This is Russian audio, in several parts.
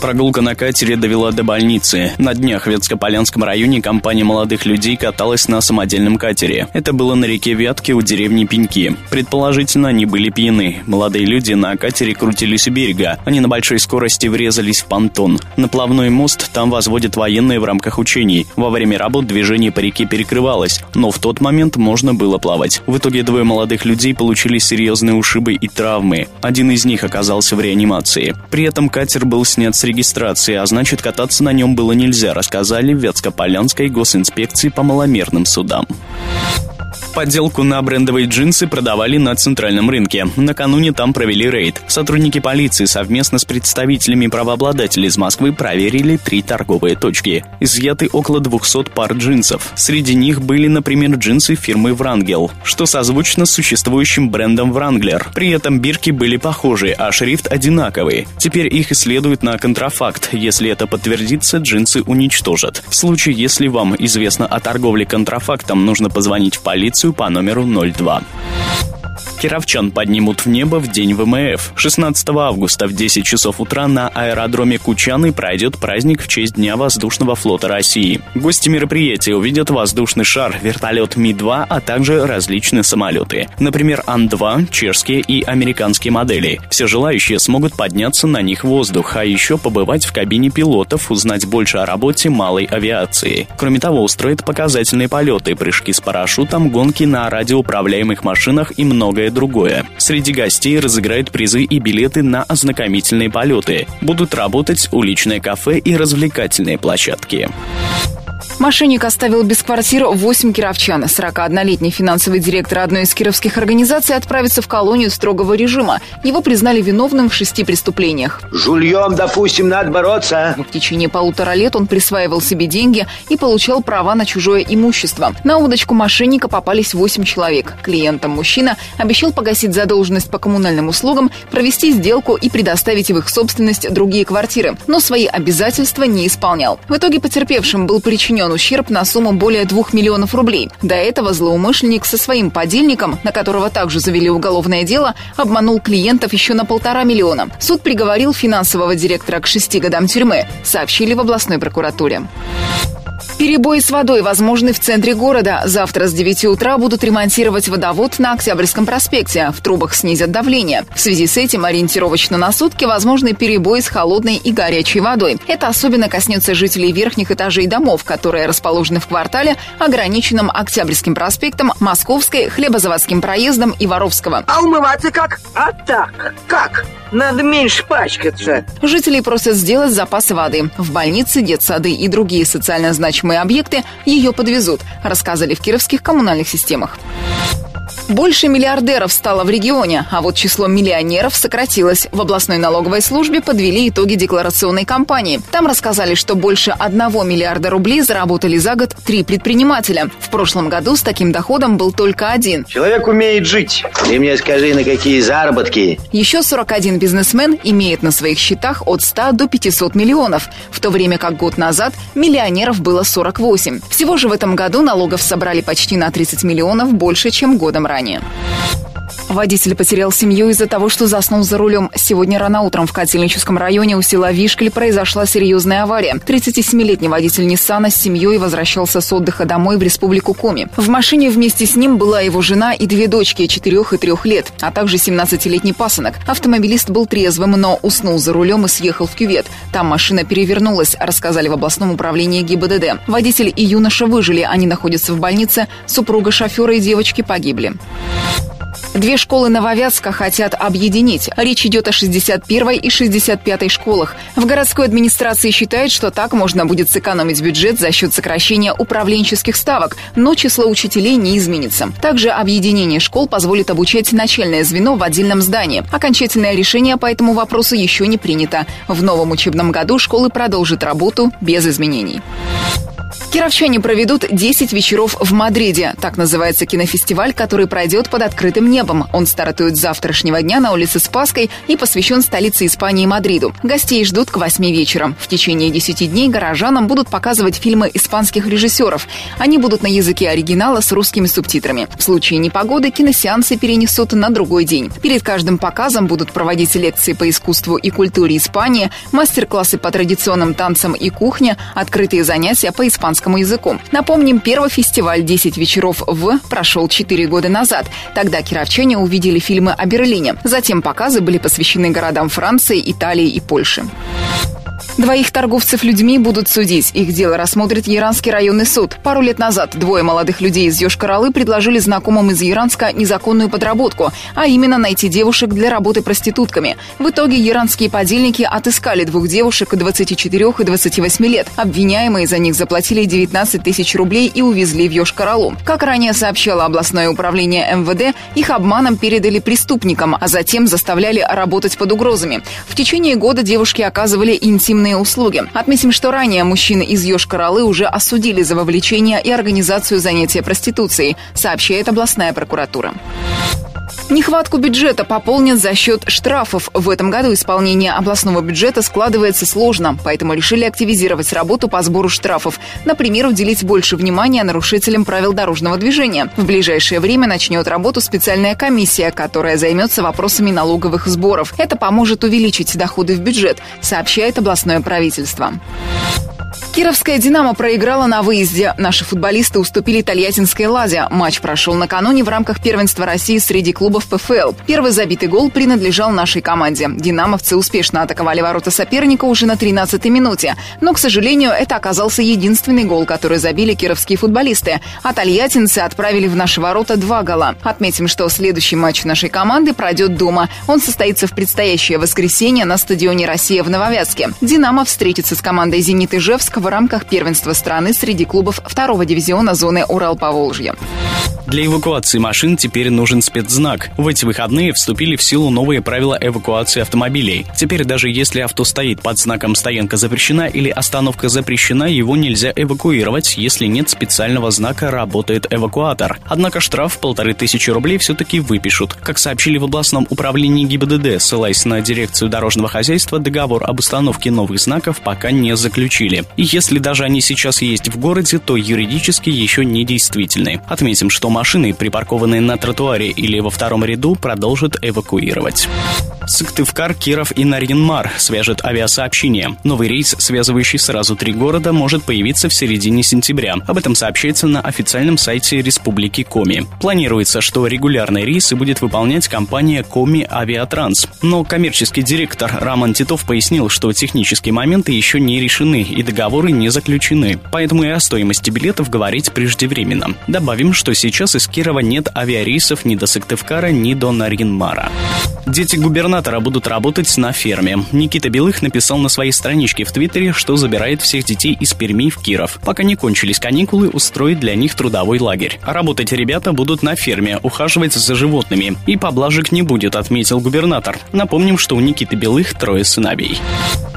Прогулка на катере довела до больницы. На днях в Ветскополянском районе компания молодых людей каталась на самодельном катере. Это было на реке Вятки у деревни Пеньки. Предположительно, они были пьяны. Молодые люди на катере крутились у берега. Они на большой скорости врезались в понтон. На плавной мост там возводят военные в рамках учений. Во время работ движение по реке перекрывалось, но в тот момент можно было плавать. В итоге двое молодых людей получили серьезные ушибы и травмы. Один из них оказался в реанимации. При этом катер был снят с регистрации, а значит кататься на нем было нельзя, рассказали в Вятскополянской госинспекции по маломерным судам. Подделку на брендовые джинсы продавали на центральном рынке. Накануне там провели рейд. Сотрудники полиции совместно с представителями правообладателей из Москвы проверили три торговые точки. Изъяты около 200 пар джинсов. Среди них были, например, джинсы фирмы Врангел, что созвучно с существующим брендом Вранглер. При этом бирки были похожи, а шрифт одинаковый. Теперь их исследуют на контрафакт. Если это подтвердится, джинсы уничтожат. В случае, если вам известно о торговле контрафактом, нужно позвонить в полицию по номеру 02. Кировчан поднимут в небо в день ВМФ. 16 августа в 10 часов утра на аэродроме Кучаны пройдет праздник в честь Дня воздушного флота России. Гости мероприятия увидят воздушный шар, вертолет Ми-2, а также различные самолеты. Например, Ан-2, чешские и американские модели. Все желающие смогут подняться на них в воздух, а еще побывать в кабине пилотов, узнать больше о работе малой авиации. Кроме того, устроят показательные полеты, прыжки с парашютом, гонки на радиоуправляемых машинах и многое другое. Среди гостей разыграют призы и билеты на ознакомительные полеты. Будут работать уличное кафе и развлекательные площадки. Мошенник оставил без квартир 8 кировчан. 41-летний финансовый директор одной из кировских организаций отправится в колонию строгого режима. Его признали виновным в шести преступлениях. Жульем, допустим, надо бороться. В течение полутора лет он присваивал себе деньги и получал права на чужое имущество. На удочку мошенника попались 8 человек. Клиентам мужчина обещал погасить задолженность по коммунальным услугам, провести сделку и предоставить в их собственность другие квартиры. Но свои обязательства не исполнял. В итоге потерпевшим был причинен причинен ущерб на сумму более 2 миллионов рублей. До этого злоумышленник со своим подельником, на которого также завели уголовное дело, обманул клиентов еще на полтора миллиона. Суд приговорил финансового директора к шести годам тюрьмы, сообщили в областной прокуратуре. Перебои с водой возможны в центре города. Завтра с 9 утра будут ремонтировать водовод на Октябрьском проспекте. В трубах снизят давление. В связи с этим ориентировочно на сутки возможны перебои с холодной и горячей водой. Это особенно коснется жителей верхних этажей домов, которые расположены в квартале, ограниченном Октябрьским проспектом, Московской, Хлебозаводским проездом и Воровского. А умываться как? А так. Как? Надо меньше пачкаться. Жителей просят сделать запасы воды. В больнице, детсады и другие социально значимые объекты ее подвезут, рассказали в кировских коммунальных системах. Больше миллиардеров стало в регионе, а вот число миллионеров сократилось. В областной налоговой службе подвели итоги декларационной кампании. Там рассказали, что больше 1 миллиарда рублей заработали за год три предпринимателя. В прошлом году с таким доходом был только один. Человек умеет жить. Ты мне скажи, на какие заработки? Еще 41 бизнесмен имеет на своих счетах от 100 до 500 миллионов, в то время как год назад миллионеров было 48. Всего же в этом году налогов собрали почти на 30 миллионов больше, чем годом ранее ранее. Водитель потерял семью из-за того, что заснул за рулем. Сегодня рано утром в Котельническом районе у села Вишкель произошла серьезная авария. 37-летний водитель Ниссана с семьей возвращался с отдыха домой в республику Коми. В машине вместе с ним была его жена и две дочки 4 и 3 лет, а также 17-летний пасынок. Автомобилист был трезвым, но уснул за рулем и съехал в кювет. Там машина перевернулась, рассказали в областном управлении ГИБДД. Водитель и юноша выжили, они находятся в больнице. Супруга шофера и девочки погибли. Две школы Нововятска хотят объединить. Речь идет о 61-й и 65-й школах. В городской администрации считают, что так можно будет сэкономить бюджет за счет сокращения управленческих ставок, но число учителей не изменится. Также объединение школ позволит обучать начальное звено в отдельном здании. Окончательное решение по этому вопросу еще не принято. В новом учебном году школы продолжат работу без изменений. Кировчане проведут 10 вечеров в Мадриде. Так называется кинофестиваль, который пройдет под открытым небом. Он стартует с завтрашнего дня на улице Спаской и посвящен столице Испании Мадриду. Гостей ждут к 8 вечера. В течение 10 дней горожанам будут показывать фильмы испанских режиссеров. Они будут на языке оригинала с русскими субтитрами. В случае непогоды киносеансы перенесут на другой день. Перед каждым показом будут проводить лекции по искусству и культуре Испании, мастер-классы по традиционным танцам и кухне, открытые занятия по испанскому русскому языку. Напомним, первый фестиваль «10 вечеров в» прошел 4 года назад. Тогда кировчане увидели фильмы о Берлине. Затем показы были посвящены городам Франции, Италии и Польши. Двоих торговцев людьми будут судить. Их дело рассмотрит Яранский районный суд. Пару лет назад двое молодых людей из Йошкар-Олы предложили знакомым из Яранска незаконную подработку, а именно найти девушек для работы проститутками. В итоге яранские подельники отыскали двух девушек 24 и 28 лет. Обвиняемые за них заплатили 19 тысяч рублей и увезли в Йошкар-Олу. Как ранее сообщало областное управление МВД, их обманом передали преступникам, а затем заставляли работать под угрозами. В течение года девушки оказывали интимные интимные услуги. Отметим, что ранее мужчины из Йошкар-Олы уже осудили за вовлечение и организацию занятия проституцией, сообщает областная прокуратура. Нехватку бюджета пополнят за счет штрафов. В этом году исполнение областного бюджета складывается сложно, поэтому решили активизировать работу по сбору штрафов. Например, уделить больше внимания нарушителям правил дорожного движения. В ближайшее время начнет работу специальная комиссия, которая займется вопросами налоговых сборов. Это поможет увеличить доходы в бюджет, сообщает областное правительство. Кировская «Динамо» проиграла на выезде. Наши футболисты уступили Тольяттинской «Ладе». Матч прошел накануне в рамках первенства России среди клубов ПФЛ. Первый забитый гол принадлежал нашей команде. «Динамовцы» успешно атаковали ворота соперника уже на 13-й минуте. Но, к сожалению, это оказался единственный гол, который забили кировские футболисты. А тольяттинцы отправили в наши ворота два гола. Отметим, что следующий матч нашей команды пройдет дома. Он состоится в предстоящее воскресенье на стадионе «Россия» в Нововятске. «Динамо» встретится с командой «Зенит» Ижевск в рамках первенства страны среди клубов второго дивизиона зоны Урал-Поволжье. Для эвакуации машин теперь нужен спецзнак. В эти выходные вступили в силу новые правила эвакуации автомобилей. Теперь даже если авто стоит под знаком «Стоянка запрещена» или «Остановка запрещена», его нельзя эвакуировать, если нет специального знака «Работает эвакуатор». Однако штраф в полторы тысячи рублей все-таки выпишут. Как сообщили в областном управлении ГИБДД, ссылаясь на дирекцию дорожного хозяйства, договор об установке новых знаков пока не заключили. И если даже они сейчас есть в городе, то юридически еще не действительны. Отметим, что машины, припаркованные на тротуаре или во втором ряду, продолжат эвакуировать. Сыктывкар, Киров и Нарьинмар свяжет авиасообщение. Новый рейс, связывающий сразу три города, может появиться в середине сентября. Об этом сообщается на официальном сайте Республики Коми. Планируется, что регулярные рейсы будет выполнять компания Коми Авиатранс. Но коммерческий директор Роман Титов пояснил, что технические моменты еще не решены и договоры не заключены. Поэтому и о стоимости билетов говорить преждевременно. Добавим, что сейчас из Кирова нет авиарейсов ни до Сыктывкара, ни до Нарьинмара. Дети губернатора будут работать на ферме. Никита Белых написал на своей страничке в Твиттере, что забирает всех детей из Перми в Киров. Пока не кончились каникулы, устроит для них трудовой лагерь. Работать ребята будут на ферме, ухаживать за животными. И поблажек не будет, отметил губернатор. Напомним, что у Никиты Белых трое сыновей.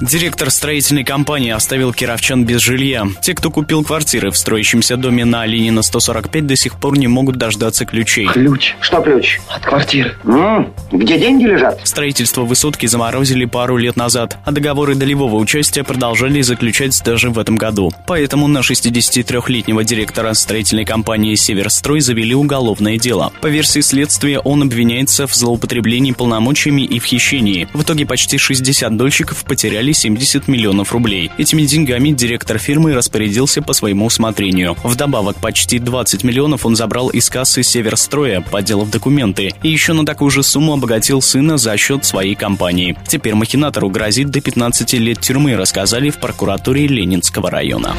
Директор строительной компании оставил кировчан без жилья. Те, кто купил квартиры в строящемся доме на Ленина 145, до сих пор не могут дождаться ключей. Ключ? Что ключ? От квартиры. М-м, где деньги лежат? Строительство высотки заморозили пару лет назад, а договоры долевого участия продолжали заключать даже в этом году. Поэтому на 63-летнего директора строительной компании «Северстрой» завели уголовное дело. По версии следствия, он обвиняется в злоупотреблении полномочиями и в хищении. В итоге почти 60 дольщиков потеряли 70 миллионов рублей. Этими деньгами директор фирмы распорядился по своему усмотрению. Вдобавок, почти 20 миллионов он забрал из кассы «Северстроя», подделав документы. И еще на такую же сумму обогатил сына за счет своей компании. Теперь махинатору грозит до 15 лет тюрьмы, рассказали в прокуратуре Ленинского района.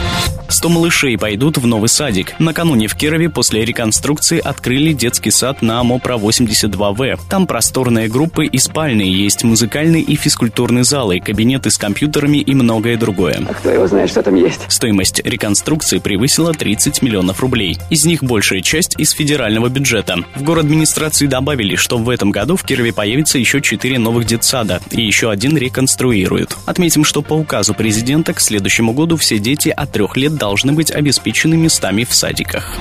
100 малышей пойдут в новый садик. Накануне в Кирове после реконструкции открыли детский сад на Амопра 82В. Там просторные группы и спальни, есть музыкальный и физкультурный залы, кабинеты с компьютерами и многое другое. А кто его знает, что там есть? Стоимость реконструкции превысила 30 миллионов рублей. Из них большая часть из федерального бюджета. В город администрации добавили, что в этом году в Кирове появится еще 4 новых детсада и еще один реконструируют. Отметим, что по указу президента к следующему году все дети от трех лет должны быть обеспечены местами в садиках.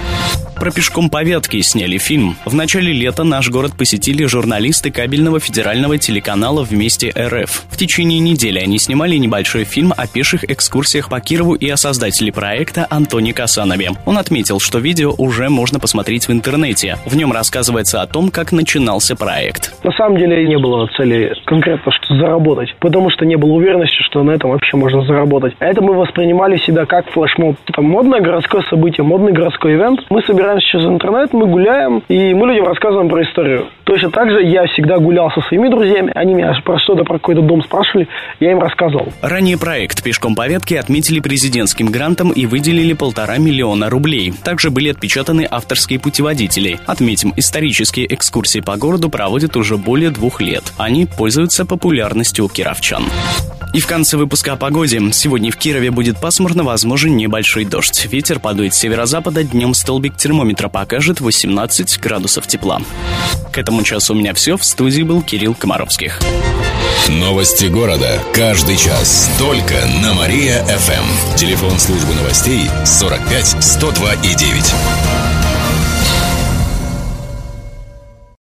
Про пешком по ветке сняли фильм. В начале лета наш город посетили журналисты кабельного федерального телеканала «Вместе РФ». В течение недели они снимали небольшой фильм о пеших экскурсиях по Кирову и о создателе проекта Антоне Касанове. Он отметил, что видео уже можно посмотреть в интернете. В нем рассказывается о том, как начинался проект. На самом деле не было цели конкретно что заработать, потому что не было уверенности, что на этом вообще можно заработать. А это мы воспринимали всегда как флешмоб. Там модное городское событие, модный городской ивент. Мы собираем сейчас в интернет, мы гуляем, и мы людям рассказываем про историю. Точно так же я всегда гулял со своими друзьями, они меня про что-то, про какой-то дом спрашивали, я им рассказывал. Ранее проект «Пешком по ветке» отметили президентским грантом и выделили полтора миллиона рублей. Также были отпечатаны авторские путеводители. Отметим, исторические экскурсии по городу проводят уже более двух лет. Они пользуются популярностью у кировчан. И в конце выпуска о погоде. Сегодня в Кирове будет пасмурно, возможен небольшой дождь. Ветер подует с северо-запада, днем столбик термометра покажет 18 градусов тепла. К этому часу у меня все. В студии был Кирилл Комаровских. Новости города. Каждый час. Только на Мария-ФМ. Телефон службы новостей 45 102 и 9.